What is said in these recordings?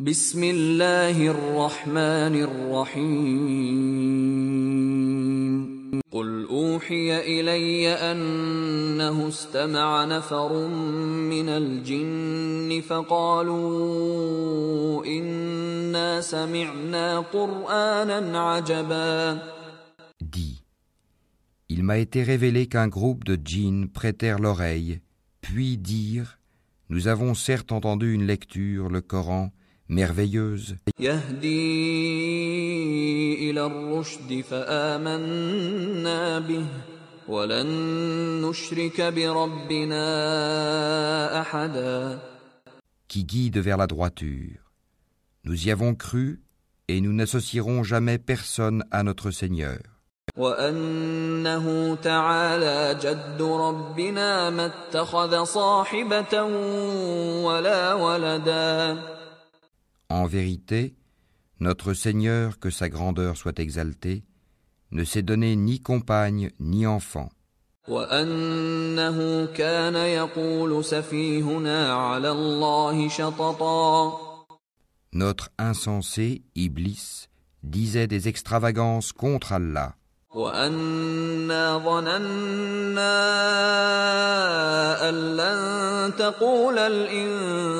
بسم الله الرحمن الرحيم قل أوحي إلي أنه استمع نفر من الجن فقالوا إنا سمعنا قرآنا عجبا Dis, il m'a été révélé qu'un groupe de djinns prêtèrent l'oreille, puis dirent, Nous avons certes entendu une lecture, le Coran, merveilleuse, يهدي إلى الرشد فآمنا به ولن نشرك بربنا أحدا qui guide vers la droiture. Nous y avons cru, et nous n'associerons jamais personne à notre Seigneur. وأنه تعالى جد ربنا ما اتخذ صاحبة ولا ولدا En vérité, notre Seigneur, que sa grandeur soit exaltée, ne s'est donné ni compagne ni enfant, وأنه كان يقول سفيهنا على الله شططا notre insensé, Iblis, disait des extravagances contre Allah, وأنا ظننا أن لن تقول الإنس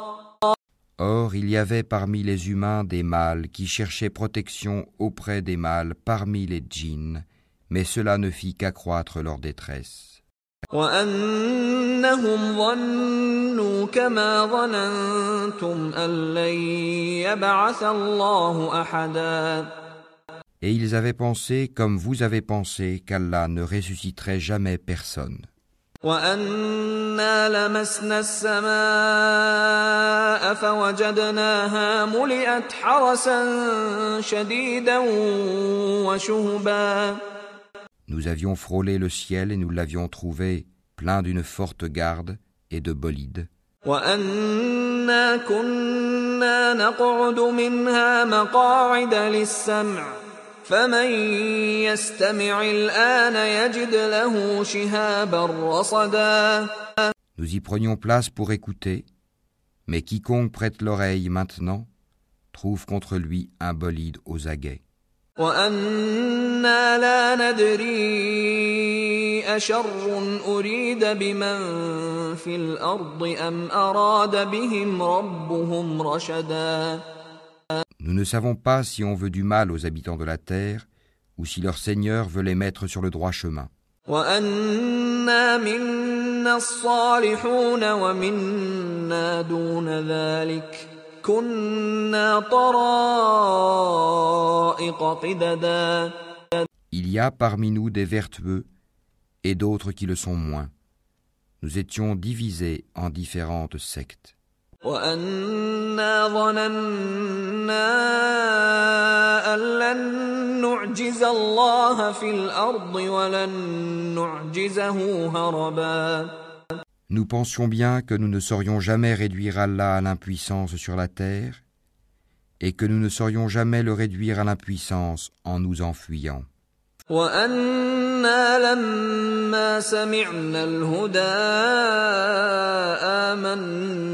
Or, il y avait parmi les humains des mâles qui cherchaient protection auprès des mâles parmi les djinns, mais cela ne fit qu'accroître leur détresse. وأنهم ظنوا كما ظننتم أن لن يبعث الله أحدا Et ils avaient pensé, comme vous avez pensé, qu'Allah ne ressusciterait jamais personne. وأنا لمسنا السماء فوجدناها ملئت حرسا شديدا وشهبا Nous avions frôlé le ciel et nous l'avions trouvé plein d'une forte garde et de bolides. وأنا كنا نقعد منها مقاعد للسمع فمن يستمع الآن يجد له شهابا رصدا Nous y prenions place pour écouter, mais quiconque prête l'oreille maintenant trouve contre lui un bolide aux aguets. وأنا لا ندري أشر أريد بمن في الأرض أم أراد بهم ربهم رشدا Nous ne savons pas si on veut du mal aux habitants de la terre ou si leur Seigneur veut les mettre sur le droit chemin. Il y a parmi nous des vertueux et d'autres qui le sont moins. Nous étions divisés en différentes sectes. وأنا ظننا أن لن نعجز الله في الأرض ولن نعجزه هربا Nous pensions bien que nous ne saurions jamais réduire Allah à l'impuissance sur la terre et que nous ne saurions jamais le réduire à l'impuissance en nous enfuyant. وأنا لما سمعنا الهدى آمنا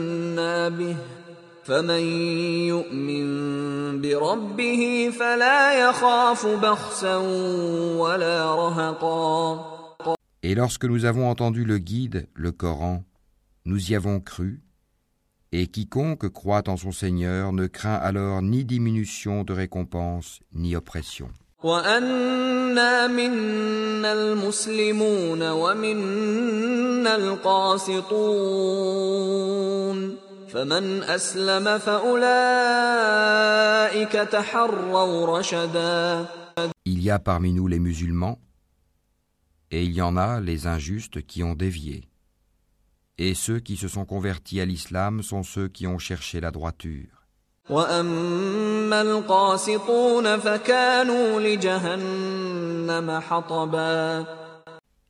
به فمن يؤمن بربه فلا يخاف بخسا ولا رهقا Et lorsque nous avons entendu le guide, le Coran, nous y avons cru, et quiconque croit en son Seigneur ne craint alors ni diminution de récompense, ni oppression. وأنا منا المسلمون ومنا القاسطون فمن أسلم فأولئك تحروا رشدا Il y a parmi nous les musulmans, et il y en a les injustes qui ont dévié. Et ceux qui se sont convertis à l'islam sont ceux qui ont cherché la droiture. واما القاسطون فكانوا لجهنم حطبا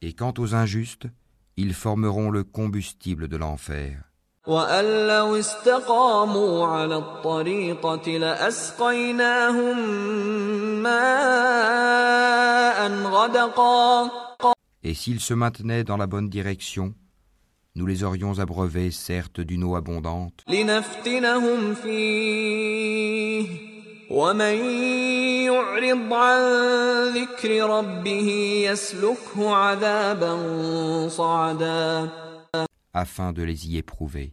Et quant aux injustes, ils formeront le combustible de l'enfer. وأن لو استقاموا على الطريقة لأسقيناهم ماء غدقا Et s'ils se maintenaient dans la bonne direction, nous les aurions abreuvés certes d'une eau abondante, لنفتنهم فيه ومن يعرض عن ذكر ربه يسلكه عذابا صعدا afin de les y éprouver.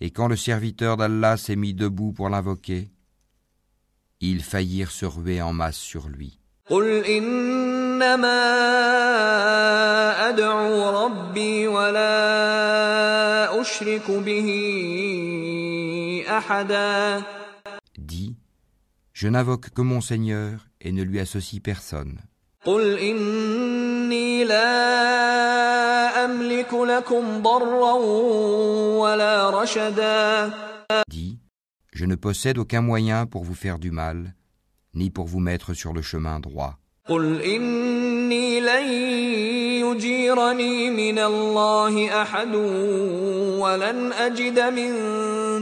Et quand le serviteur d'Allah s'est mis debout pour l'invoquer, ils faillirent se ruer en masse sur lui. Dis, je n'invoque que mon Seigneur et ne lui associe personne. Dis, je ne possède aucun moyen pour vous faire du mal, ni pour vous mettre sur le chemin droit. قل إني لن يجيرني من الله أحد ولن أجد من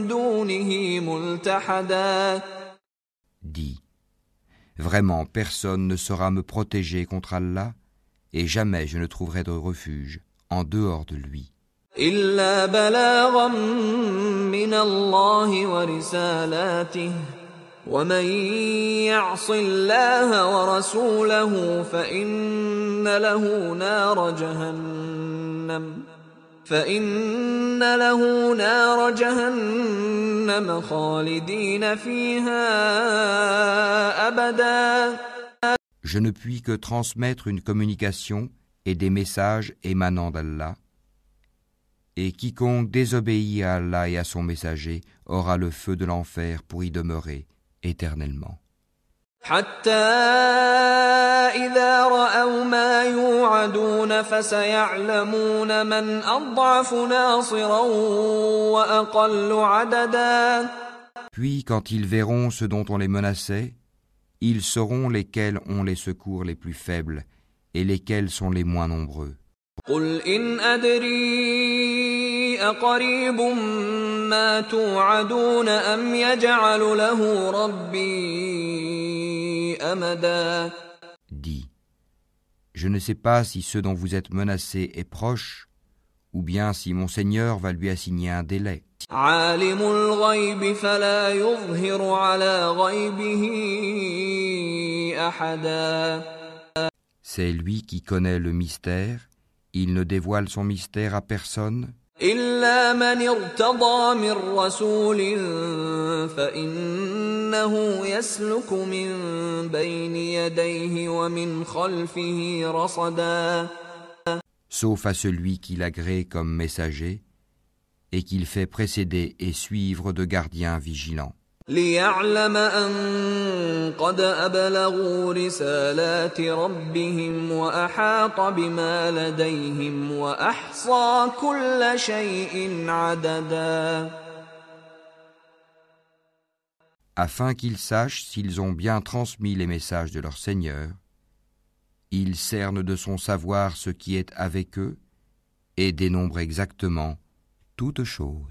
دونه ملتحدا Dis, vraiment personne ne saura me protéger contre Allah, et jamais je ne trouverai de refuge en dehors de lui. إلا بلاغا من الله ورسالاته ومن يعص الله ورسوله فإن له نار جهنم فإن له نار جهنم خالدين فيها أبدا Je ne puis que transmettre une communication et des messages émanant d'Allah. Et quiconque désobéit à Allah et à son messager aura le feu de l'enfer pour y demeurer éternellement. Puis quand ils verront ce dont on les menaçait, ils sauront lesquels ont les secours les plus faibles et lesquels sont les moins nombreux. قل إن أدري أقريب ما توعدون أم يجعل له ربي أمدا Dis, je ne sais pas si ce dont vous êtes menacé est proche, ou bien si mon Seigneur va lui assigner un délai. عالم الغيب فلا يظهر على غيبه أحدا C'est lui qui connaît le mystère, il ne dévoile son mystère à personne, إلا من ارتضى من رسول فإنه يسلك من بين يديه ومن خلفه رصدا sauf à celui qu'il agrée comme messager, et qu'il fait précéder et suivre de gardiens vigilants, ليعلم أن قد أبلغوا رسالات ربهم وأحاط بما لديهم وأحصى كل شيء عددا afin qu'ils sachent s'ils ont bien transmis les messages de leur Seigneur. Il cerne de son savoir ce qui est avec eux, et dénombre exactement toutes choses.